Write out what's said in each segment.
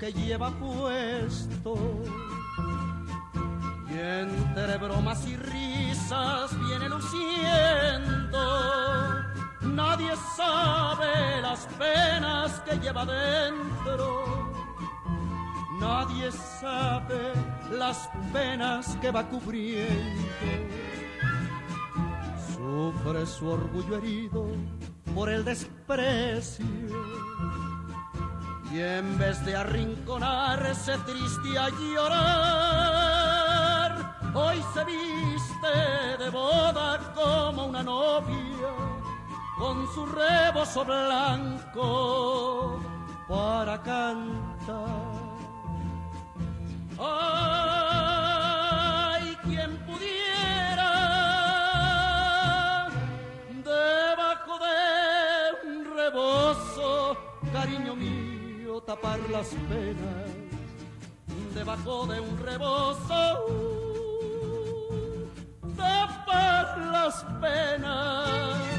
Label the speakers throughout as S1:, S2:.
S1: que lleva puesto. Y entre bromas y risas viene luciendo. Nadie sabe las penas que lleva dentro. Nadie sabe las penas que va cubriendo. Sufre su orgullo herido por el desprecio. Y en vez de arrinconarse triste a llorar, hoy se viste de boda como una novia, con su rebozo blanco para cantar. Tapar las penas. Debajo de un rebozo, tapar las penas.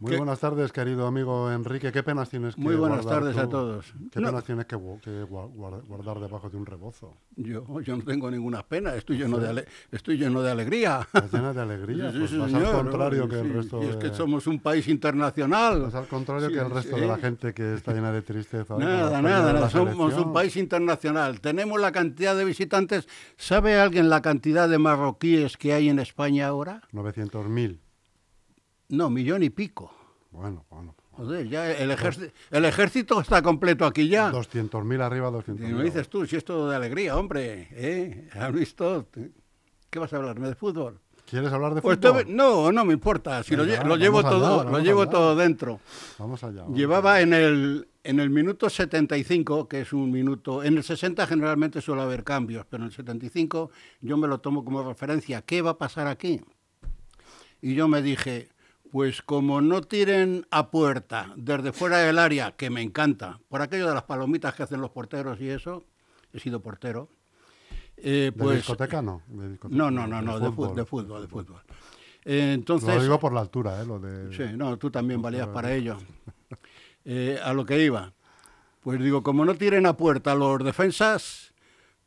S2: Muy buenas tardes, querido amigo Enrique. ¿Qué penas tienes que
S3: Muy buenas
S2: guardar
S3: tardes
S2: tú?
S3: a todos.
S2: ¿Qué
S3: No.
S2: penas tienes que, que gua- guar- guardar debajo de un rebozo?
S3: Yo, yo no tengo ninguna pena, estoy lleno, de, ale- estoy lleno de alegría.
S2: Estás llena de alegría.
S3: Sí,
S2: pues
S3: sí,
S2: vas
S3: señor,
S2: al
S3: ¿no?
S2: contrario que el
S3: Sí,
S2: resto
S3: y es que
S2: de-
S3: somos un país internacional.
S2: vas al contrario que el resto de la gente que está llena de tristeza.
S3: Nada, nada, nada, somos un país internacional. Tenemos la cantidad de visitantes. ¿Sabe alguien la cantidad de marroquíes que hay en España ahora?
S2: 900.000.
S3: No, millón y pico.
S2: Bueno, bueno.
S3: Joder, ya el, ejército, el ejército está completo aquí ya.
S2: 200.000 arriba,
S3: Y
S2: 200.000.
S3: me dices tú, si esto de alegría, hombre, ¿eh? ¿Has visto? ¿Qué vas a hablarme de fútbol?
S2: ¿Quieres hablar de
S3: Pues
S2: fútbol?
S3: no, no me importa, si lo,
S2: Venga,
S3: lo llevo
S2: allá,
S3: todo, lo llevo
S2: allá.
S3: todo dentro.
S2: Vamos allá. vamos
S3: Llevaba en el, en el minuto 75, que es un minuto, en el 60 generalmente suele haber cambios, pero en el 75 yo me lo tomo como referencia. ¿Qué va a pasar aquí? Y yo me dije, pues como no tiren a puerta desde fuera del área, que me encanta, por aquello de las palomitas que hacen los porteros y eso, he sido portero, eh,
S2: ¿De
S3: pues...
S2: discoteca no? de discoteca
S3: No, no, no, no, de fútbol, de fútbol, de fútbol. Eh, entonces,
S2: Lo digo por la altura, ¿eh? Lo de...
S3: Sí, no, tú también valías para ello. Eh, a lo que iba. Pues digo, como no tiren a puerta los defensas,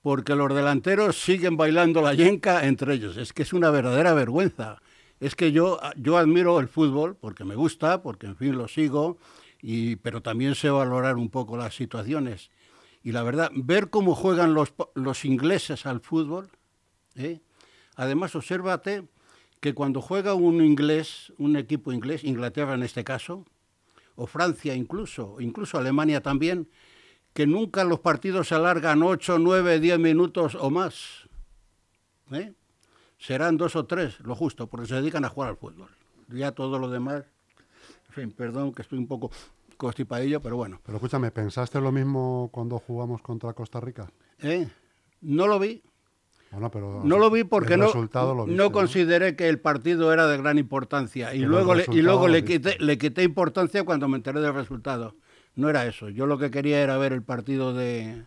S3: porque los delanteros siguen bailando la yenca entre ellos. Es que es una verdadera vergüenza. Es que yo, yo admiro el fútbol porque me gusta, porque en fin lo sigo, y, pero también sé valorar un poco las situaciones. Y la verdad, ver cómo juegan los, los ingleses al fútbol, ¿eh? además obsérvate que cuando juega un inglés, un equipo inglés, Inglaterra en este caso, o Francia incluso, incluso Alemania también, que nunca los partidos se alargan 8, 9, 10 minutos o más. ¿eh? Serán dos o tres, lo justo, porque se dedican a jugar al fútbol. Ya todo lo demás, en fin, perdón que estoy un poco constipadillo, pero bueno.
S2: Pero escúchame, ¿pensaste lo mismo cuando jugamos contra Costa Rica?
S3: ¿eh? No lo vi,
S2: Bueno, pero
S3: No lo vi porque no,
S2: resultado lo viste,
S3: no consideré que el partido era de gran importancia. Y luego, le, y luego le, quité, le quité importancia cuando me enteré del resultado. No era eso. Yo lo que quería era ver el partido de,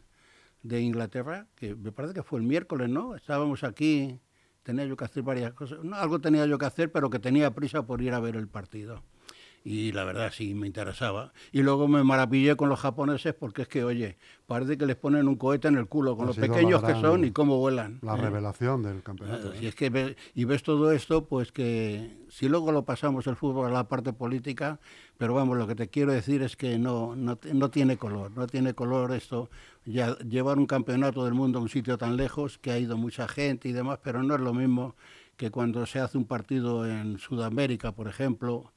S3: de Inglaterra, que me parece que fue el miércoles, ¿no? Estábamos aquí, tenía yo que hacer varias cosas. No, algo tenía yo que hacer, pero que tenía prisa por ir a ver el partido. Y la verdad sí me interesaba. Y luego me maravillé con los japoneses porque es que, oye, parece que les ponen un cohete en el culo con
S2: Ha
S3: los pequeños que son y cómo vuelan.
S2: La
S3: ¿eh?
S2: revelación del campeonato.
S3: Si es que ve- y ves todo esto, pues que si luego lo pasamos el fútbol a la parte política, pero vamos, lo que te quiero decir es que no, no, no tiene color, no tiene color esto, ya llevar un campeonato del mundo a un sitio tan lejos, que ha ido mucha gente y demás, pero no es lo mismo que cuando se hace un partido en Sudamérica, por ejemplo,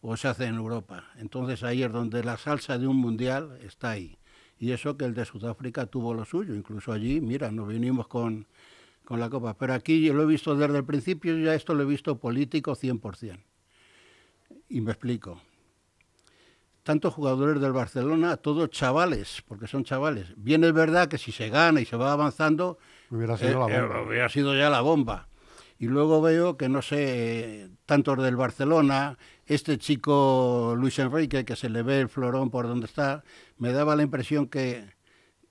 S3: o se hace en Europa. Entonces ahí es donde la salsa de un mundial está ahí. Y eso que el de Sudáfrica tuvo lo suyo, incluso allí, mira, nos vinimos con, con la Copa. Pero aquí yo lo he visto desde el principio, ya esto lo he visto político 100%. Y me explico. Tantos jugadores del Barcelona, todos chavales, porque son chavales. Bien es verdad que si se gana y se va avanzando,
S2: Hubiera sido
S3: eh,
S2: la
S3: eh,
S2: bomba.
S3: hubiera sido ya la bomba. Y luego veo que, no sé, eh, tantos del Barcelona, este chico Luis Enrique, que se le ve el florón por donde está, me daba la impresión que,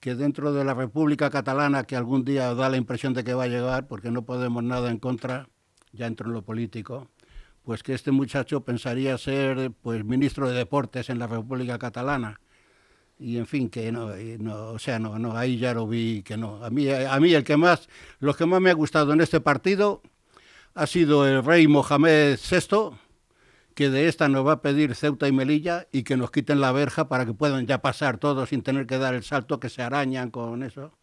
S3: que dentro de la República Catalana, que algún día da la impresión de que va a llegar, porque no podemos nada en contra, ya entro en lo político, pues que este muchacho pensaría ser pues ministro de deportes en la República Catalana. Y en fin que no, no, o sea no no ahí ya lo vi que no. A mí a mí el que más lo que más me ha gustado en este partido ha sido el rey Mohamed VI que de esta nos va a pedir Ceuta y Melilla y que nos quiten la verja para que puedan ya pasar todos sin tener que dar el salto que se arañan con eso.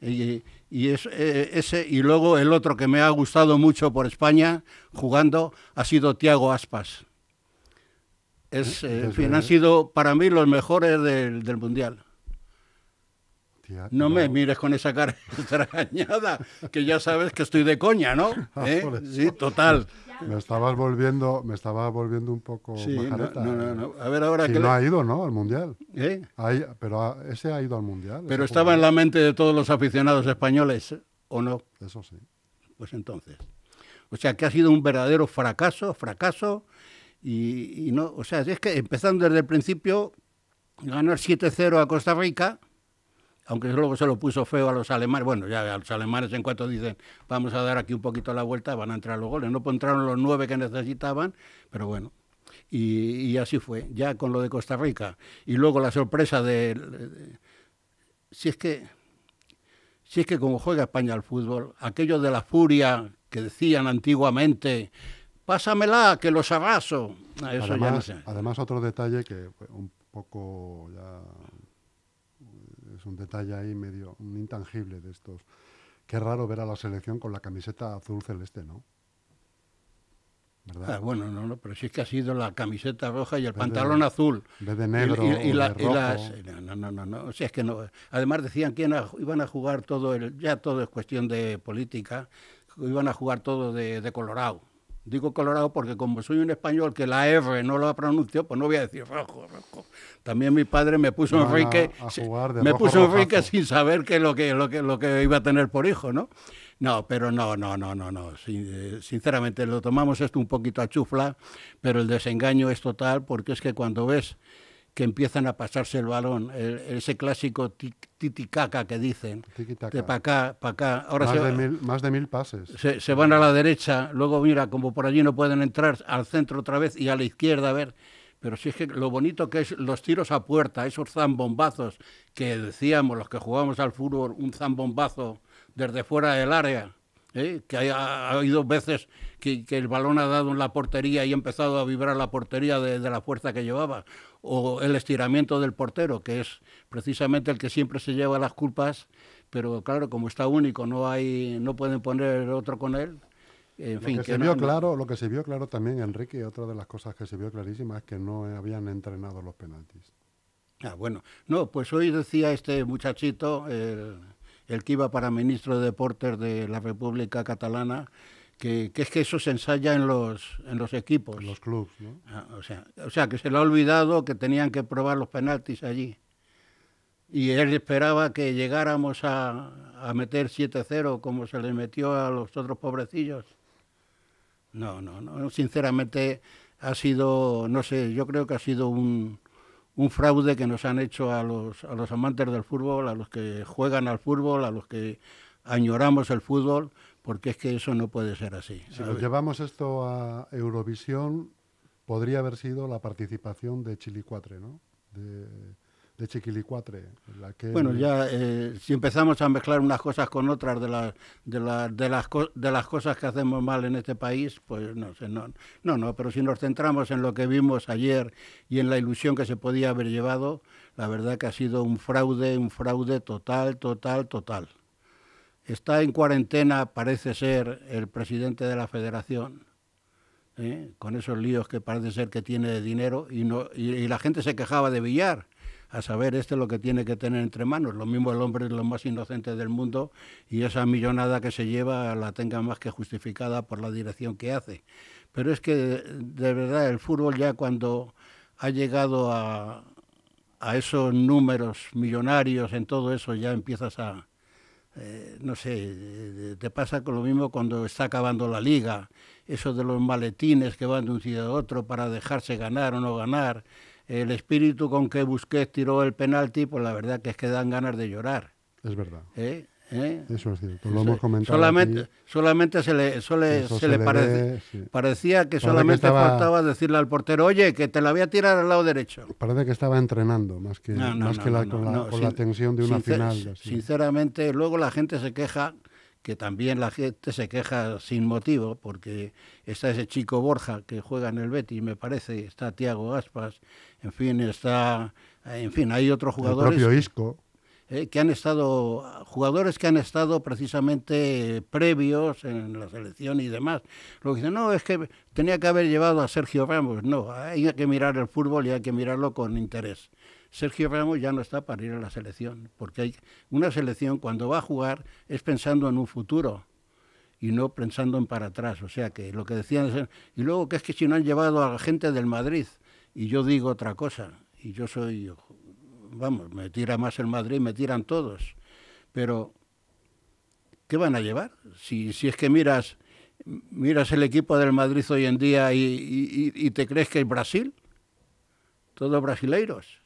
S3: Y, y es, eh, ese y luego el otro que me ha gustado mucho por España jugando ha sido Tiago Aspas. Es, eh, en fin, han sido para mí los mejores del, del Mundial. No me mires con esa cara extrañada, que ya sabes que estoy de coña, ¿no?
S2: Ah,
S3: ¿Eh? Sí, total.
S2: Me estabas volviendo, me estaba volviendo un poco
S3: Sí,
S2: majareta.
S3: no, no, no. A ver ahora
S2: Si
S3: que...
S2: no
S3: le-
S2: ha ido, ¿no? Al mundial.
S3: ¿Eh?
S2: Ahí- pero ha- ese ha ido al mundial.
S3: Pero estaba en la mente de todos los aficionados españoles, ¿o no?
S2: Eso sí.
S3: Pues entonces. O sea, que ha sido un verdadero fracaso, fracaso, y, y no, o sea, es que empezando desde el principio, ganar 7-0 a Costa Rica, aunque luego se lo puso feo a los alemanes, bueno, ya a los alemanes en cuanto dicen, vamos a dar aquí un poquito la vuelta, van a entrar los goles, no entraron los nueve que necesitaban, pero bueno. Y, y así fue, ya con lo de Costa Rica. Y luego la sorpresa de, de- si es que si es que como juega España al fútbol, aquello de la furia que decían antiguamente, pásamela, que los arraso. Ah, Eso ya no
S2: además,
S3: sé.
S2: además, otro detalle que un poco ya es un detalle ahí medio un intangible de estos. Qué raro ver a la selección con la camiseta azul celeste, ¿no? ¿Verdad?
S3: Ah, bueno, no, no, pero si es que ha sido la camiseta roja y el pantalón azul.
S2: en vez de
S3: Y-
S2: negro
S3: y, y la-
S2: de
S3: y
S2: rojo.
S3: las- no, no, no, no, o sea, es que no. Además decían que iban a, iban a jugar todo, el, ya todo es cuestión de política, iban a jugar todo de, de Colorado. Digo Colorado porque como soy un español que la R no lo pronuncio, pues no voy a decir rojo, rojo. También mi padre me puso Enrique, me
S2: rojo
S3: puso Enrique sin saber que lo que, lo que lo que iba a tener por hijo, ¿no? No, pero no, no, no, no, no. Eh, sinceramente lo tomamos esto un poquito a chufla, pero el desengaño es total porque es que cuando ves que empiezan a pasarse el balón, el- ese clásico ti- titicaca que dicen,
S2: Tiki-taka.
S3: de para acá, para acá, ahora
S2: más,
S3: se,
S2: de mil, más de mil pases.
S3: se, se van a la derecha, luego mira, como por allí no pueden entrar, al centro otra vez y a la izquierda, a ver. Pero si es que lo bonito que es los tiros a puerta, esos zambombazos que decíamos los que jugamos al fútbol, un zambombazo desde fuera del área, ¿eh? que ha, ha habido veces que, que el balón ha dado en la portería y ha empezado a vibrar la portería de, de la fuerza que llevaba, o el estiramiento del portero, que es precisamente el que siempre se lleva las culpas, pero claro, como está único, no hay, no pueden poner otro con él. En
S2: Lo
S3: fin,
S2: que
S3: que
S2: se
S3: no-
S2: vio claro, lo que se vio claro también, Enrique, otra de las cosas que se vio clarísima es que no habían entrenado los penaltis.
S3: Ah, bueno. No, pues hoy decía este muchachito, el, el que iba para ministro de Deportes de la República Catalana, que, que es que eso se ensaya en los, en los equipos.
S2: En los clubs, ¿no?
S3: Ah, o, sea, o sea, que se le ha olvidado que tenían que probar los penaltis allí. Y él esperaba que llegáramos a, a meter 7-0 como se le metió a los otros pobrecillos. No, no, no. Sinceramente ha sido, no sé, yo creo que ha sido un, un fraude que nos han hecho a los, a los amantes del fútbol, a los que juegan al fútbol, a los que añoramos el fútbol, porque es que eso no puede ser así.
S2: Si nos llevamos esto a Eurovisión, podría haber sido la participación de Chilicuatre, ¿no? De, de Chiquilicuatre. La que
S3: Bueno, ya eh, si empezamos a mezclar unas cosas con otras de, las de, la- de, las co- de las cosas que hacemos mal en este país, pues no sé, no, no, no, pero si nos centramos en lo que vimos ayer y en la ilusión que se podía haber llevado, la verdad que ha sido un fraude, un fraude total, total, total. Está en cuarentena, parece ser, el presidente de la federación, ¿eh? con esos líos que parece ser que tiene de dinero, y, no, y, y la gente se quejaba de Villar, a saber, este es lo que tiene que tener entre manos. Lo mismo el hombre es lo más inocente del mundo y esa millonada que se lleva la tenga más que justificada por la dirección que hace. Pero es que, de verdad, el fútbol ya cuando ha llegado a, a esos números millonarios en todo eso, ya empiezas a, eh, no sé, eh, te pasa con lo mismo cuando está acabando la liga, eso de los maletines que van de un sitio a otro para dejarse ganar o no ganar, el espíritu con que Busquets tiró el penalti, pues la verdad que es que dan ganas de llorar.
S2: Es verdad.
S3: ¿eh?
S2: ¿Eh? Eso es cierto, lo hemos comentado.
S3: Solamente, solamente se le, se, le, parecía que solamente faltaba decirle al portero, oye, que te la voy a tirar al lado derecho.
S2: Parece que estaba entrenando, más que, más que con, la, tensión de una final.
S3: Sinceramente, luego la gente se queja, que también la gente se queja sin motivo, porque está ese chico Borja que juega en el Betis, me parece, está Tiago Aspas, en fin, está, en fin, hay otros jugadores.
S2: El propio Isco
S3: eh, que han estado, jugadores que han estado precisamente previos en la selección y demás. Lo que dicen, no, es que tenía que haber llevado a Sergio Ramos. No, hay que mirar el fútbol y hay que mirarlo con interés. Sergio Ramos ya no está para ir a la selección, porque hay una selección cuando va a jugar es pensando en un futuro y no pensando en para atrás. O sea que lo que decían, y luego que es que si no han llevado a la gente del Madrid, y yo digo otra cosa, y yo soy vamos, me tira más el Madrid, me tiran todos. Pero, ¿qué van a llevar? Si, si es que miras, miras el equipo del Madrid hoy en día y, te crees que es Brasil, todos brasileiros.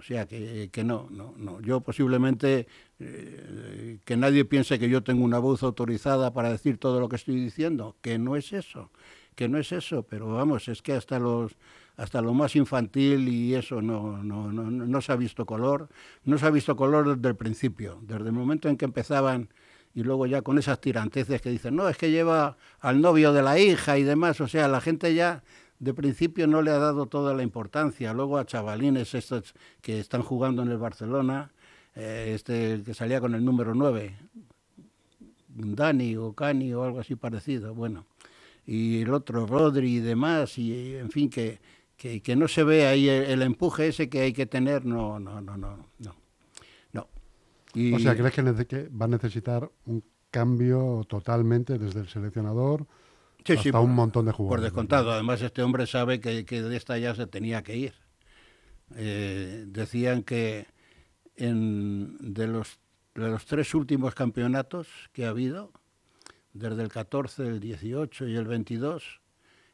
S3: O sea, que, que, no, no, no. Yo posiblemente, eh, que nadie piense que yo tengo una voz autorizada para decir todo lo que estoy diciendo, que no es eso, que no es eso, pero vamos, es que hasta los, hasta lo más infantil y eso no, no, no, no se ha visto color, no se ha visto color desde el principio, desde el momento en que empezaban y luego ya con esas tiranteces que dicen, no, es que lleva al novio de la hija y demás, o sea, la gente ya de principio no le ha dado toda la importancia, luego a chavalines estos que están jugando en el Barcelona, eh, este que salía con el número 9, Dani o Cani o algo así parecido, bueno, y el otro Rodri y demás, y en fin, que, que, no se ve ahí el, empuje ese que hay que tener, no, no, no, no, no. no.
S2: O sea, ¿crees que, va a necesitar un cambio totalmente desde el seleccionador hasta un montón de jugadores?
S3: Por descontado, además este hombre sabe que, de esta ya se tenía que ir. Eh, decían que en, de, los, de los tres últimos campeonatos que ha habido, desde el 14, el 18 y el 22,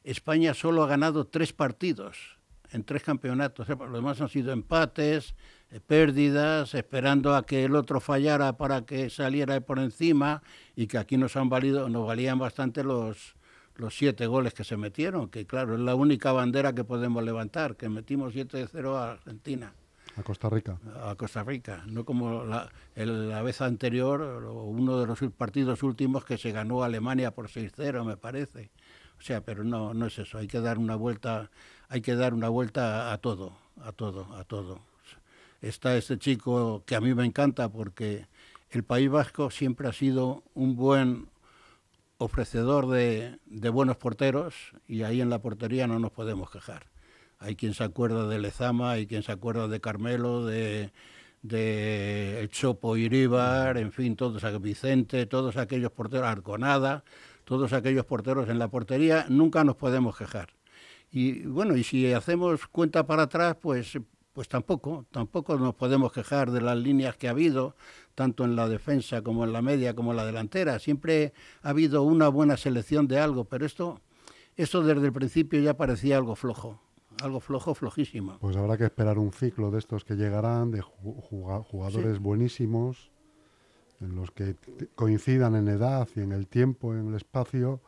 S3: España solo ha ganado tres partidos en tres campeonatos. Los demás han sido empates, eh, pérdidas, esperando a que el otro fallara para que saliera por encima y que aquí nos han valido, nos valían bastante los, los siete goles que se metieron, que claro, es la única bandera que podemos levantar, que metimos 7-0 a Argentina.
S2: A Costa Rica.
S3: A Costa Rica, no como la, la vez anterior, uno de los partidos últimos que se ganó Alemania por 6-0, me parece. O sea, pero no, no es eso. Hay que dar una vuelta, hay que dar una vuelta a todo, a todo, a todo. Está este chico que a mí me encanta porque el País Vasco siempre ha sido un buen ofrecedor de, buenos porteros y ahí en la portería no nos podemos quejar. Hay quien se acuerda de Lezama, hay quien se acuerda de Carmelo, de, de El Chopo Iríbar, en fin, todos, Vicente, todos aquellos porteros, Arconada, todos aquellos porteros en la portería, nunca nos podemos quejar. Y bueno, y si hacemos cuenta para atrás, pues, pues tampoco, tampoco nos podemos quejar de las líneas que ha habido, tanto en la defensa como en la media como en la delantera. Siempre ha habido una buena selección de algo, pero esto, esto desde el principio ya parecía algo flojo algo flojo, flojísimo.
S2: Pues habrá que esperar un ciclo de estos que llegarán, de jugadores buenísimos, en los que coincidan en edad y en el tiempo, en el espacio,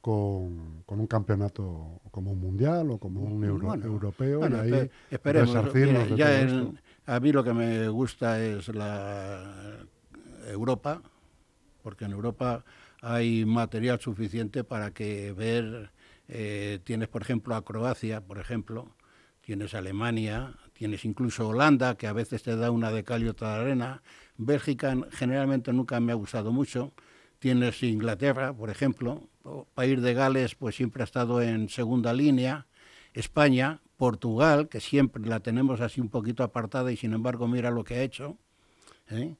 S2: con, un campeonato como un mundial o como un europeo. y ahí
S3: esperemos. a mí lo que me gusta es la Europa, porque en Europa hay material suficiente para que ver. Eh, tienes, por ejemplo, a Croacia, por ejemplo, tienes Alemania, tienes incluso Holanda, que a veces te da una de cal y otra de arena, Bélgica generalmente nunca me ha gustado mucho. Tienes Inglaterra, por ejemplo. País de Gales, pues siempre ha estado en segunda línea. España, Portugal, que siempre la tenemos así un poquito apartada y sin embargo mira lo que ha hecho.
S2: ¿eh?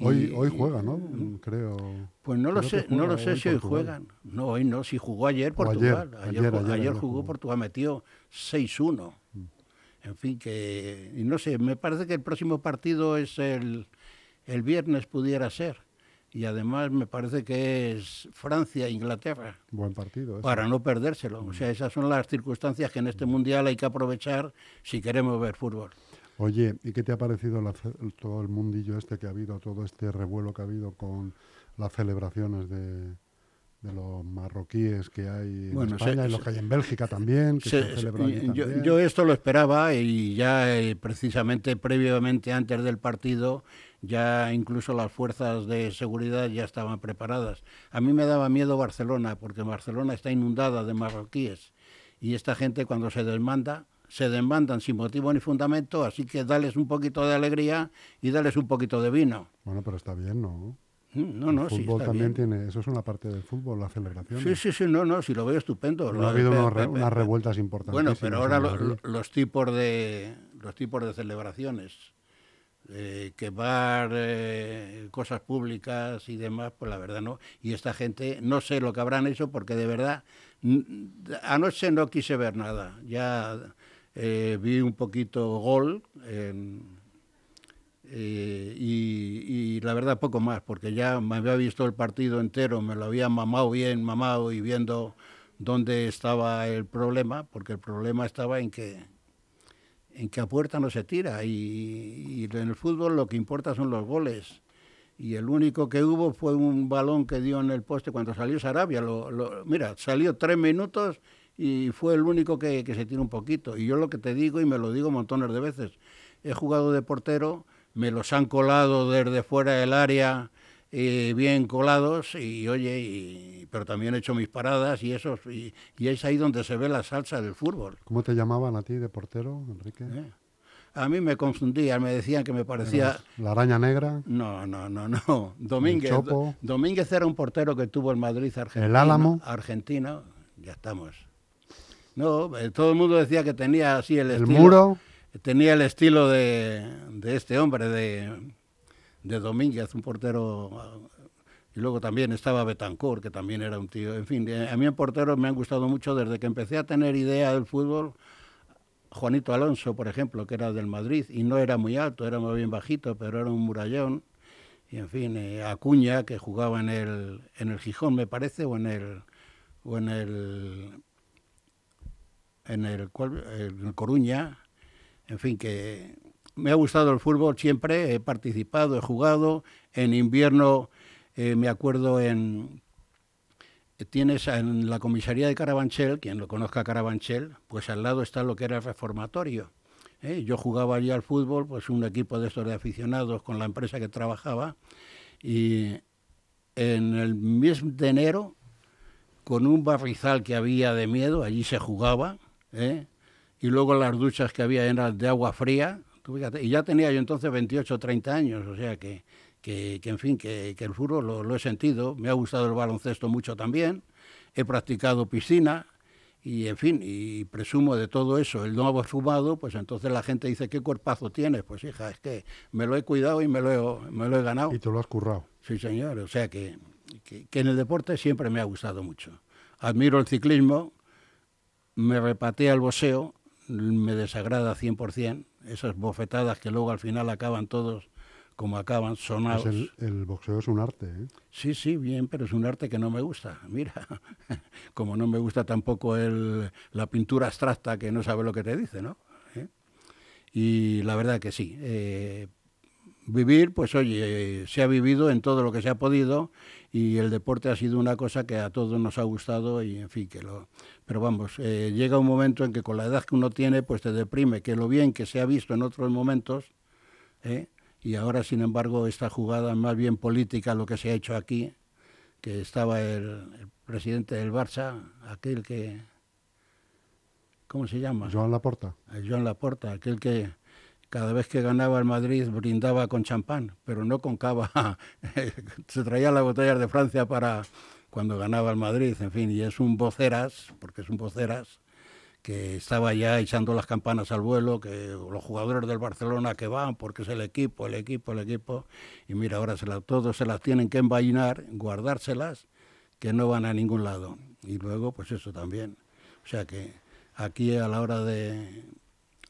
S2: hoy, hoy juega, ¿no? Creo.
S3: Pues no lo sé, no lo sé si hoy juegan. No, hoy no, si jugó ayer Portugal. Ayer, jugó, Portugal, metió 6-1. Mm. En fin, que. Y no sé, me parece que el próximo partido es el, el viernes pudiera ser. Y además me parece que es Francia-Inglaterra.
S2: Buen partido.
S3: Para no perdérselo. O sea, esas son las circunstancias que en este mundial hay que aprovechar si queremos ver fútbol.
S2: Oye, ¿y qué te ha parecido todo el mundillo este que ha habido, todo este revuelo que ha habido con las celebraciones de, los marroquíes que hay en España y los que hay en Bélgica también?
S3: yo, esto lo esperaba y ya eh, precisamente previamente antes del partido ya incluso las fuerzas de seguridad ya estaban preparadas. A mí me daba miedo Barcelona porque Barcelona está inundada de marroquíes y esta gente cuando se desmanda se demandan sin motivo ni fundamento, así que dales un poquito de alegría y dales un poquito de vino.
S2: Bueno, pero está bien, ¿no?
S3: Mm, no, no,
S2: el fútbol también tiene, eso es una parte del fútbol, la celebración.
S3: Sí, sí, sí, no, no, sí lo veo estupendo.
S2: ha habido unas, revueltas importantes.
S3: Bueno, pero ahora los tipos de los tipos de celebraciones, eh, quemar eh, cosas públicas y demás, pues la verdad no. Y esta gente, no sé lo que habrán hecho porque de verdad anoche no quise ver nada. Ya eh, vi un poquito gol eh, y, la verdad poco más, porque ya me había visto el partido entero, me lo había mamado bien, mamado y viendo dónde estaba el problema, porque el problema estaba en que en que a puerta no se tira y, en el fútbol lo que importa son los goles y el único que hubo fue un balón que dio en el poste cuando salió Sarabia. Lo, mira, salió tres minutos y fue el único que, se tiró un poquito. Y yo lo que te digo, y me lo digo montones de veces, he jugado de portero, me los han colado desde fuera del área, eh, bien colados, y oye, y, pero también he hecho mis paradas y eso, y, es ahí donde se ve la salsa del fútbol.
S2: ¿Cómo te llamaban a ti de portero, Enrique?
S3: Eh, a mí me confundían, me decían que me parecía...
S2: ¿La araña negra?
S3: No, no, no, no. Domínguez, Domínguez era un portero que tuvo en Madrid, Argentina.
S2: ¿El Álamo?
S3: Argentina, ya estamos. No, eh, todo el mundo decía que tenía así el,
S2: estilo. ¿El muro?
S3: Tenía el estilo de, este hombre, de, de, Domínguez, un portero. Y luego también estaba Betancourt, que también era un tío. En fin, a mí en porteros me han gustado mucho desde que empecé a tener idea del fútbol. Juanito Alonso, por ejemplo, que era del Madrid y no era muy alto, era muy bien bajito, pero era un murallón. Y en fin, eh, Acuña, que jugaba en el, en el Gijón, me parece, o en el, o en el en el, en Coruña, en fin, que me ha gustado el fútbol siempre, he participado, he jugado, en invierno eh, me acuerdo en... Tienes en la comisaría de Carabanchel, quien lo conozca Carabanchel, pues al lado está lo que era el reformatorio. ¿eh? Yo jugaba allí al fútbol, pues un equipo de estos de aficionados con la empresa que trabajaba, y en el mes de enero, con un barrizal que había de miedo, allí se jugaba, ¿eh? Y luego las duchas que había eran de agua fría, y ya tenía yo entonces 28 o 30 años, o sea que, que, en fin, que, el fútbol lo, he sentido, me ha gustado el baloncesto mucho también, he practicado piscina, y en fin, y presumo de todo eso, el no haber fumado, pues entonces la gente dice, ¿qué cuerpazo tienes? Pues hija, es que me lo he cuidado y me lo he, me lo he ganado.
S2: Y tú lo has currado.
S3: Sí, señor, o sea que, que en el deporte siempre me ha gustado mucho. Admiro el ciclismo, me repatea el boxeo, me desagrada 100%, esas bofetadas que luego al final acaban todos como acaban, sonados.
S2: Pues el, boxeo es un arte, ¿eh?
S3: Sí, sí, bien, pero es un arte que no me gusta. Mira, como no me gusta tampoco el, la pintura abstracta que no sabe lo que te dice, ¿no? ¿Eh? Y la verdad que sí. Eh, vivir, pues oye, se ha vivido en todo lo que se ha podido y el deporte ha sido una cosa que a todos nos ha gustado y en fin, que lo... Pero vamos, eh, llega un momento en que con la edad que uno tiene, pues te deprime, que lo bien que se ha visto en otros momentos, ¿eh? y ahora sin embargo esta jugada más bien política, lo que se ha hecho aquí, que estaba el, presidente del Barça, aquel que... ¿Cómo se llama?
S2: Joan Laporta.
S3: Joan Laporta, aquel que cada vez que ganaba el Madrid brindaba con champán, pero no con cava. Se traía las botellas de Francia para cuando ganaba el Madrid, en fin, y es un voceras, porque es un voceras, que estaba ya echando las campanas al vuelo, que los jugadores del Barcelona que van, porque es el equipo, el equipo, el equipo, y mira, ahora todos se las tienen que envainar, guardárselas, que no van a ningún lado. Y luego, pues eso también. O sea que aquí a la hora de,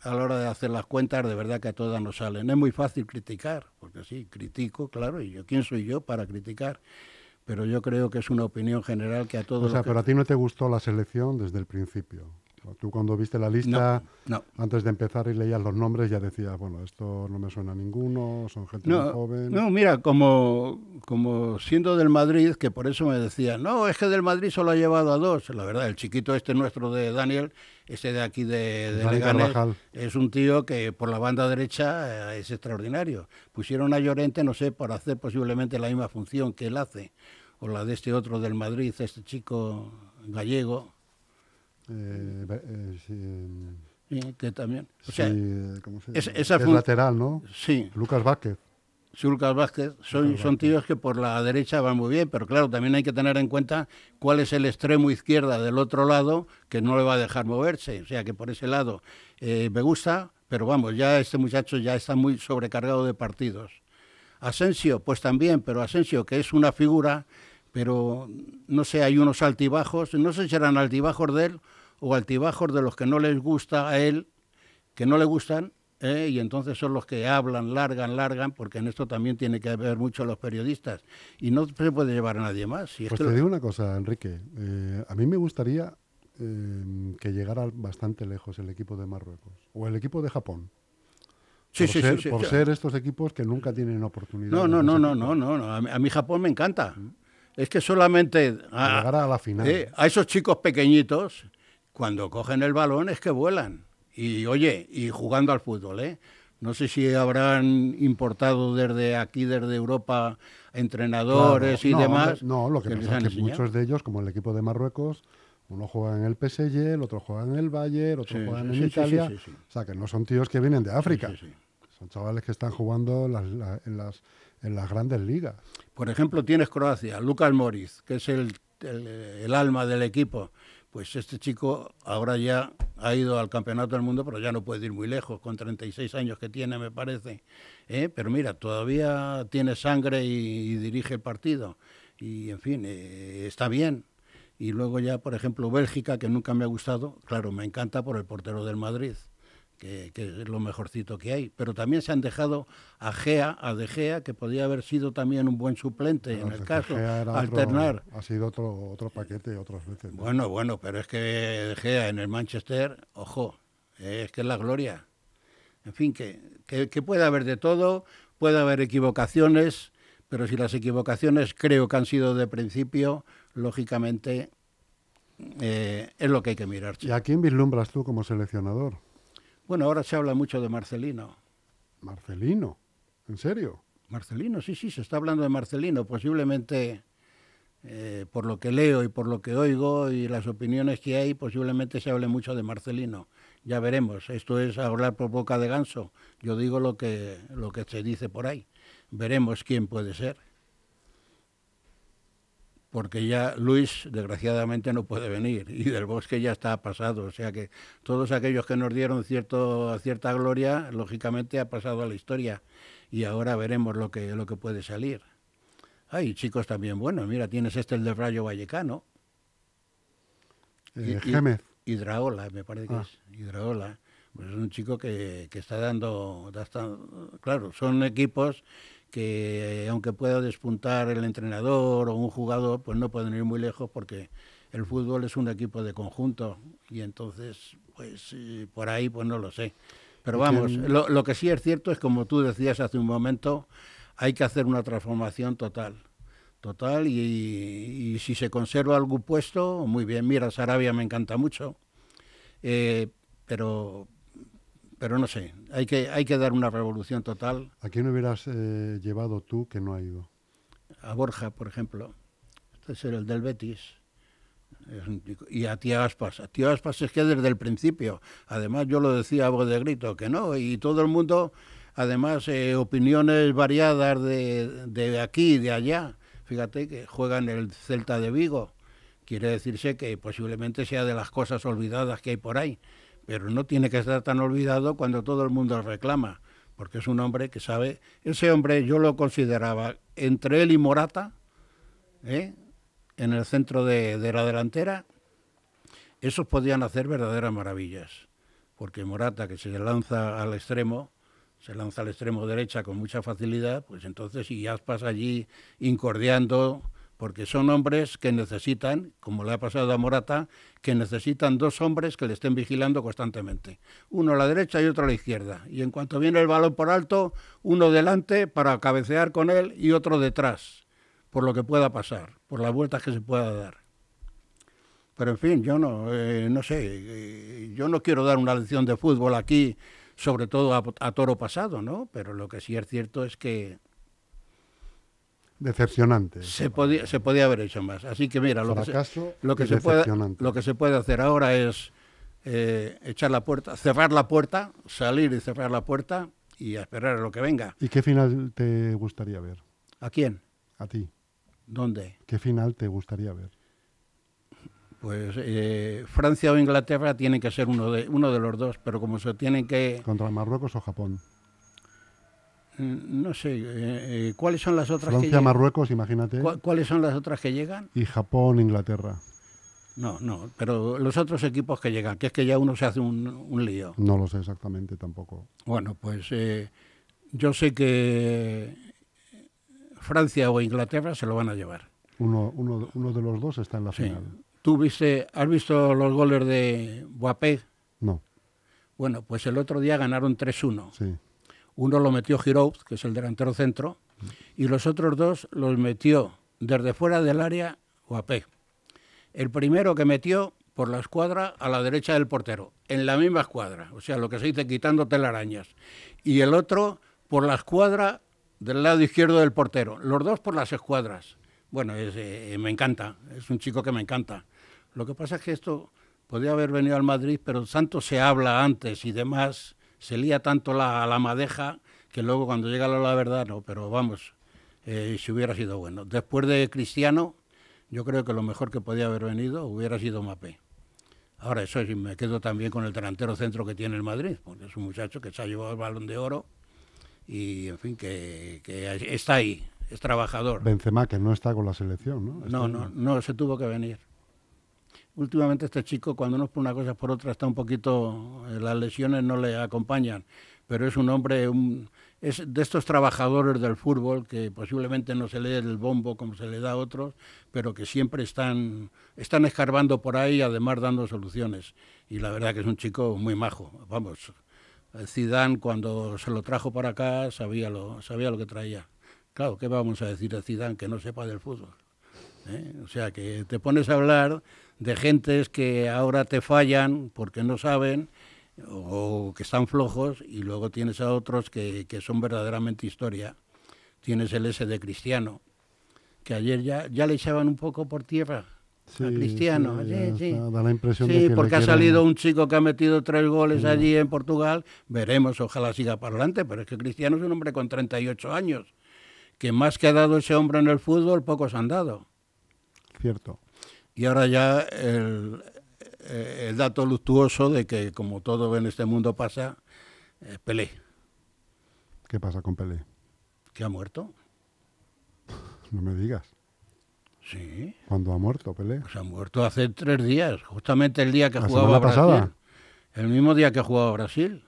S3: a la hora de hacer las cuentas, de verdad que a todas nos salen. Es muy fácil criticar, porque sí, critico, claro, y yo, ¿quién soy yo para criticar? Pero yo creo que es una opinión general que a todos...
S2: O sea, pero a ti no te gustó la selección desde el principio. Tú cuando viste la lista,
S3: no,
S2: antes de empezar y leías los nombres, ya decías, bueno, esto no me suena a ninguno, son gente muy joven.
S3: No, mira, como, como siendo del Madrid, que por eso me decían, no, es que del Madrid solo ha llevado a dos. La verdad, el chiquito este nuestro de Daniel, este de aquí de, de Leganés, es un tío que por la banda derecha eh, es extraordinario. Pusieron a Llorente, no sé, para hacer posiblemente la misma función que él hace, o la de este otro del Madrid, este chico gallego eh, eh, que también.
S2: es, lateral, ¿no?
S3: Sí.
S2: Lucas Vázquez.
S3: Sí, Lucas Vázquez. Son, son tíos que por la derecha van muy bien, pero claro, también hay que tener en cuenta cuál es el extremo izquierda del otro lado que no le va a dejar moverse. O sea que por ese lado eh, me gusta, pero vamos, ya este muchacho ya está muy sobrecargado de partidos. Asensio, pues también, pero Asensio, que es una figura, pero no sé, hay unos altibajos, no sé si serán altibajos de él o altibajos de los que no les gusta a él, que no le gustan, ¿eh? y entonces son los que hablan, largan, largan, porque en esto también tiene que ver mucho los periodistas, y no se puede llevar a nadie más.
S2: pues te digo una cosa, Enrique, eh, a mí me gustaría eh, que llegara bastante lejos el equipo de Marruecos, o el equipo de Japón.
S3: Sí, sí, sí,
S2: por ser estos equipos que nunca tienen oportunidad.
S3: No, no, no, no, no, no, no, a mí Japón me encanta. Es que solamente
S2: a, a, la final.
S3: a esos chicos pequeñitos cuando cogen el balón es que vuelan. Y oye, y jugando al fútbol, ¿eh? No sé si habrán importado desde aquí, desde Europa, entrenadores y demás.
S2: No, lo que, pasa es que muchos de ellos, como el equipo de Marruecos, uno juega en el PSG, el otro juega en el Bayern, otro juega en Italia. o sea, que no son tíos que vienen de África. Son chavales que están jugando en, las, en las grandes ligas.
S3: Por ejemplo, tienes Croacia, Lucas Moriz, que es el, alma del equipo pues este chico ahora ya ha ido al Campeonato del Mundo, pero ya no puede ir muy lejos, con 36 años que tiene, me parece. ¿eh? Pero mira, todavía tiene sangre y, dirige el partido. Y, en fin, eh, está bien. Y luego ya, por ejemplo, Bélgica, que nunca me ha gustado, claro, me encanta por el portero del Madrid que, es lo mejorcito que hay. Pero también se han dejado a Gea, a De Gea, que podía haber sido también un buen suplente en el caso, alternar.
S2: ha sido otro, otro paquete otras veces.
S3: Bueno, bueno, pero es que De Gea en el Manchester, ojo, es que es la gloria. En fin, que, que, puede haber de todo, puede haber equivocaciones, pero si las equivocaciones creo que han sido de principio, lógicamente eh, es lo que hay que mirar.
S2: ¿Y a quién vislumbras tú como seleccionador?
S3: Bueno, ahora se habla mucho de Marcelino.
S2: ¿Marcelino? ¿En serio?
S3: Marcelino, sí, sí, se está hablando de Marcelino. Posiblemente, eh, por lo que leo y por lo que oigo y las opiniones que hay, posiblemente se hable mucho de Marcelino. Ya veremos. Esto es hablar por boca de ganso. Yo digo lo que, lo que se dice por ahí. Veremos quién puede ser porque ya Luis desgraciadamente no puede venir y del bosque ya está pasado, o sea que todos aquellos que nos dieron cierto, cierta gloria, lógicamente ha pasado a la historia y ahora veremos lo que, lo que puede salir. Hay chicos también buenos, mira, tienes este el de Rayo Vallecano.
S2: Eh, Gémez.
S3: Hidraola, me parece que ah. es. Hidraola. Pues es un chico que, que está dando, claro, son equipos que aunque pueda despuntar el entrenador o un jugador, pues no pueden ir muy lejos porque el fútbol es un equipo de conjunto y entonces, pues por ahí, pues no lo sé. Pero vamos, lo, lo, que sí es cierto es, como tú decías hace un momento, hay que hacer una transformación total. Total, y, si se conserva algún puesto, muy bien. Mira, Sarabia me encanta mucho, eh, pero, pero no sé, hay que, hay que dar una revolución total.
S2: ¿A quién hubieras eh, llevado tú que no ha ido?
S3: A Borja, por ejemplo. Este es el del Betis. y a Tía Aspas. A Tía Aspas es que desde el principio, además yo lo decía a voz de grito, que no, y todo el mundo, además, eh, opiniones variadas de, de aquí y de allá. Fíjate que juegan el Celta de Vigo. Quiere decirse que posiblemente sea de las cosas olvidadas que hay por ahí pero no tiene que estar tan olvidado cuando todo el mundo reclama, porque es un hombre que sabe, ese hombre yo lo consideraba entre él y Morata, ¿eh? en el centro de, la delantera, esos podían hacer verdaderas maravillas, porque Morata que se lanza al extremo, se lanza al extremo derecha con mucha facilidad, pues entonces y Aspas allí incordiando, porque son hombres que necesitan, como le ha pasado a Morata, que necesitan dos hombres que le estén vigilando constantemente. Uno a la derecha y otro a la izquierda. Y en cuanto viene el balón por alto, uno delante para cabecear con él y otro detrás, por lo que pueda pasar, por las vueltas que se pueda dar. Pero en fin, yo no, eh, no sé, eh, yo no quiero dar una lección de fútbol aquí, sobre todo a, toro pasado, ¿no? Pero lo que sí es cierto es que
S2: decepcionante.
S3: Se podía, se podía haber hecho más. Así que mira, lo que, se, lo, que se puede, lo que se puede hacer ahora es eh, echar la puerta, cerrar la puerta, salir y cerrar la puerta y esperar a lo que venga.
S2: ¿Y qué final te gustaría ver?
S3: ¿A quién?
S2: A ti.
S3: ¿Dónde?
S2: ¿Qué final te gustaría ver?
S3: Pues eh, Francia o Inglaterra tienen que ser uno de, uno de los dos, pero como se tienen que...
S2: ¿Contra Marruecos o Japón?
S3: Mm, no sé, eh, eh, ¿cuáles son las otras
S2: Francia, Marruecos, imagínate.
S3: ¿Cuáles son las otras que llegan?
S2: Y Japón, Inglaterra.
S3: No, no, pero los otros equipos que llegan, que es que ya uno se hace un, lío.
S2: No lo sé exactamente tampoco.
S3: Bueno, pues yo sé que Francia o Inglaterra se lo van a llevar.
S2: Uno, uno, uno de los dos está en la final.
S3: ¿Tú viste, has visto los goles de Boapé?
S2: No.
S3: Bueno, pues el otro día ganaron
S2: 3-1. Sí.
S3: Uno lo metió Giroud, que es el delantero centro, y los otros dos los metió desde fuera del área Boapé. El primero que metió por la escuadra a la derecha del portero, en la misma escuadra, o sea, lo que se dice quitando telarañas. Y el otro por la escuadra del lado izquierdo del portero, los dos por las escuadras. Bueno, eh, me encanta, es un chico que me encanta. Lo que pasa es que esto podría haber venido al Madrid, pero tanto se habla antes y demás, se lía tanto la, la madeja que luego cuando llega la verdad, no, pero vamos, eh, si hubiera sido bueno. Después de Cristiano, yo creo que lo mejor que podía haber venido hubiera sido Mapé. Ahora, eso sí, me quedo también con el delantero centro que tiene el Madrid, porque es un muchacho que se ha llevado el balón de oro y, en fin, que, que está ahí, es trabajador.
S2: Benzema, que no está con la selección, ¿no?
S3: No, no, no, se tuvo que venir últimamente este chico, cuando no es por una cosa por otra, está un poquito, eh, las lesiones no le acompañan, pero es un hombre, es de estos trabajadores del fútbol que posiblemente no se lee el bombo como se le da a otros, pero que siempre están, están escarbando por ahí, además dando soluciones. Y la verdad que es un chico muy majo, vamos. Zidane cuando se lo trajo para acá sabía lo, sabía lo que traía. Claro, ¿qué vamos a decir de Zidane que no sepa del fútbol? ¿Eh? O sea, que te pones a hablar de gentes que ahora te fallan porque no saben o que están flojos y luego tienes a otros que, son verdaderamente historia. Tienes el S de Cristiano, que ayer ya, ya le echaban un poco por tierra a Cristiano.
S2: Sí, Da la impresión
S3: de que porque ha salido un chico que ha metido tres goles allí en Portugal. Veremos, ojalá siga para adelante, pero es que Cristiano es un hombre con 38 años, que más que ha dado ese hombre en el fútbol, pocos han dado.
S2: Cierto.
S3: Y ahora ya el, eh, el dato luctuoso de que, como todo en este mundo pasa, eh, Pelé.
S2: ¿Qué pasa con Pelé?
S3: Que ha muerto.
S2: No me digas.
S3: Sí.
S2: ¿Cuándo ha muerto Pelé?
S3: Pues ha muerto hace tres días, justamente el día que jugaba Brasil. Pasada? El mismo día que jugaba Brasil.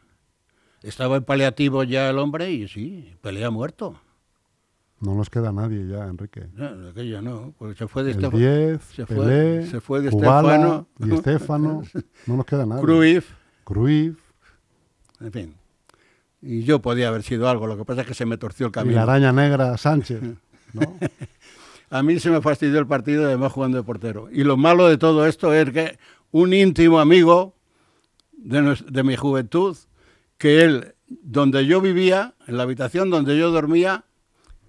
S3: Estaba en paliativo ya el hombre y sí, Pelé ha muerto.
S2: No nos queda nadie ya, Enrique.
S3: No, aquella no, porque se fue de
S2: Estefano. se, fue,
S3: se fue de Estefano.
S2: Y Estefano. No nos queda nadie.
S3: Cruyff.
S2: Cruyff.
S3: En fin. Y yo podía haber sido algo, lo que pasa es que se me torció el camino.
S2: Y la araña negra Sánchez, ¿no?
S3: A mí se me fastidió el partido, además jugando de portero. Y lo malo de todo esto es que un íntimo amigo de, de mi juventud, que él, donde yo vivía, en la habitación donde yo dormía,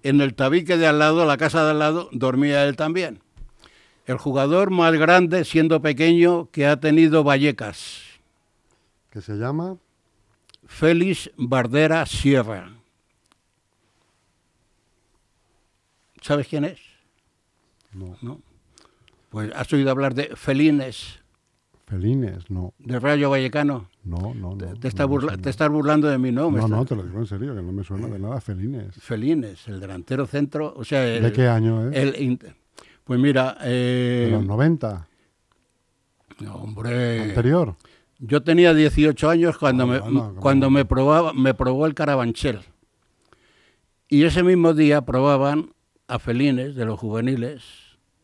S3: en el tabique de al lado, la casa de al lado, dormía él también. El jugador más grande, siendo pequeño, que ha tenido Vallecas.
S2: ¿Qué se llama?
S3: Félix Bardera Sierra. ¿Sabes quién es?
S2: No.
S3: ¿No? Pues has oído hablar de Felines.
S2: Felines, no.
S3: ¿De Rayo Vallecano?
S2: No, no, no.
S3: Te, estás burlando de mí, ¿no?
S2: No, no, te lo digo en serio, que no me suena de nada Felines.
S3: Felines, el delantero centro, o sea...
S2: ¿De qué año es?
S3: El, pues mira... Eh,
S2: ¿De los 90?
S3: No, hombre...
S2: ¿Anterior?
S3: Yo tenía 18 años cuando, ah, me, cuando me, probaba, me probó el Carabanchel. Y ese mismo día probaban a Felines, de los juveniles,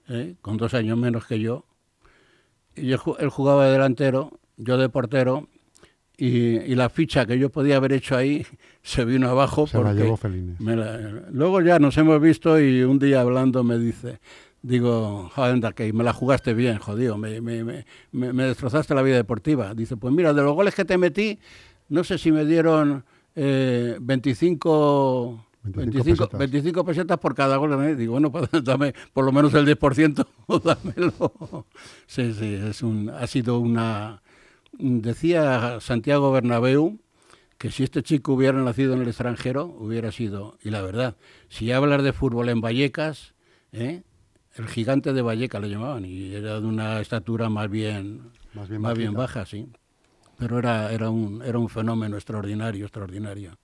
S3: ¿eh? con dos años menos que yo. Y él, jugaba de delantero, yo de portero, y, la ficha que yo podía haber hecho ahí se vino abajo.
S2: Se la llevó
S3: luego ya nos hemos visto y un día hablando me dice, digo, joder, que me la jugaste bien, jodido, me, me, me, me, destrozaste la vida deportiva. Dice, pues mira, de los goles que te metí, no sé si me dieron eh, 25 25, pesetas. por cada gol. Digo, bueno, pues dame por lo menos el 10%, dámelo. Sí, sí, es un, ha sido una... Decía Santiago Bernabéu que si este chico hubiera nacido en el extranjero, hubiera sido, y la verdad, si hablas de fútbol en Vallecas, ¿eh? el gigante de Vallecas le llamaban, y era de una estatura más bien, más bien, más bien baja, sí. Pero era, era, un, era un fenómeno extraordinario, extraordinario.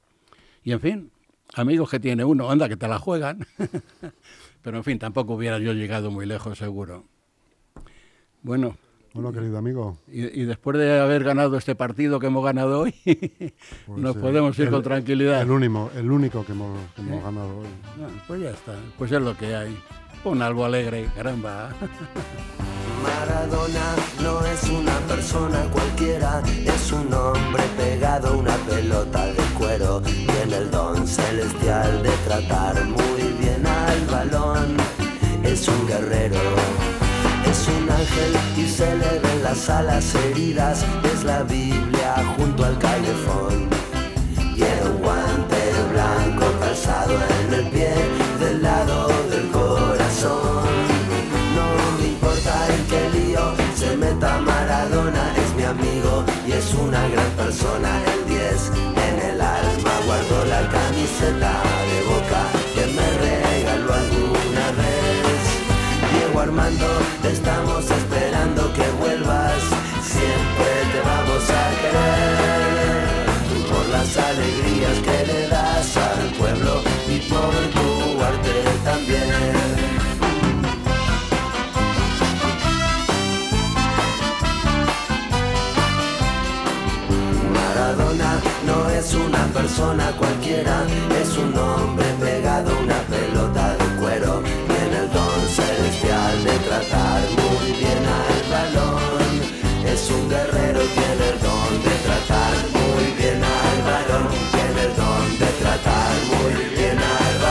S3: Y en fin, amigos que tiene uno, anda, que te la juegan. Pero en fin, tampoco hubiera yo llegado muy lejos, seguro. Bueno.
S2: Bueno, querido amigo.
S3: Y, después de haber ganado este partido que hemos ganado hoy, pues nos podemos ir con tranquilidad.
S2: El, único, el único que hemos, ganado hoy.
S3: pues ya está, pues es lo que hay. Un algo alegre, caramba.
S4: Maradona no es una persona cualquiera, es un hombre pegado a una pelota de cuero. Tiene el don celestial de tratar muy bien al balón. Es un guerrero, es un ángel y se le ven las alas heridas. Es la Biblia junto al calefón. Persona cualquiera, es un hombre pegado a una pelota de cuero. Tiene el don celestial de tratar